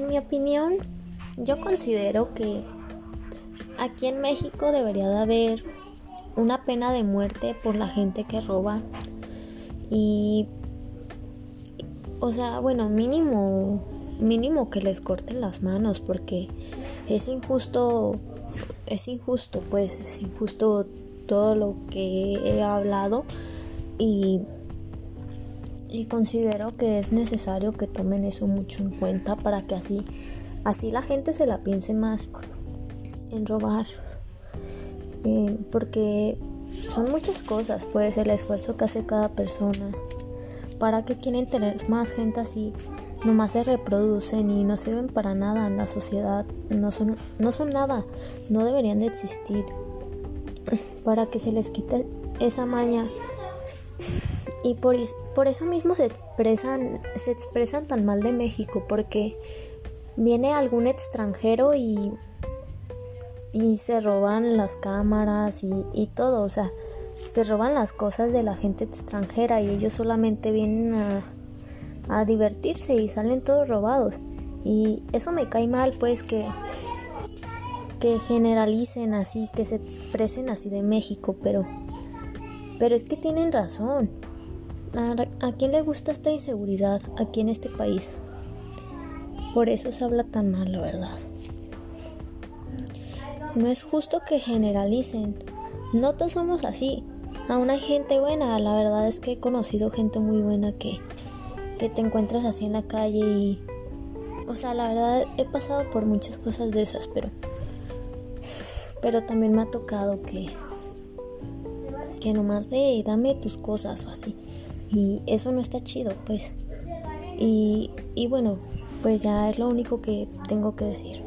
en mi opinión, yo considero que aquí en México debería de haber una pena de muerte por la gente que roba. Y, o sea, bueno, mínimo, mínimo que les corten las manos porque es injusto, es injusto, pues, es injusto todo lo que he hablado y y considero que es necesario que tomen eso mucho en cuenta para que así así la gente se la piense más en robar. Eh, porque son muchas cosas pues el esfuerzo que hace cada persona. Para que quieren tener más gente así nomás se reproducen y no sirven para nada en la sociedad. No son no son nada no deberían de existir. Para que se les quite esa maña y por, por eso mismo se expresan, se expresan tan mal de México, porque viene algún extranjero y, y se roban las cámaras y, y todo, o sea, se roban las cosas de la gente extranjera y ellos solamente vienen a, a divertirse y salen todos robados. Y eso me cae mal, pues que, que generalicen así, que se expresen así de México, pero, pero es que tienen razón. ¿A, quién le gusta esta inseguridad aquí en este país? Por eso se habla tan mal, la verdad. No es justo que generalicen. No todos somos así. Aún hay gente buena. La verdad es que he conocido gente muy buena que, que te encuentras así en la calle y... O sea, la verdad he pasado por muchas cosas de esas, pero... Pero también me ha tocado que... Que nomás de dame tus cosas o así. Y eso no está chido, pues. Y, y bueno, pues ya es lo único que tengo que decir.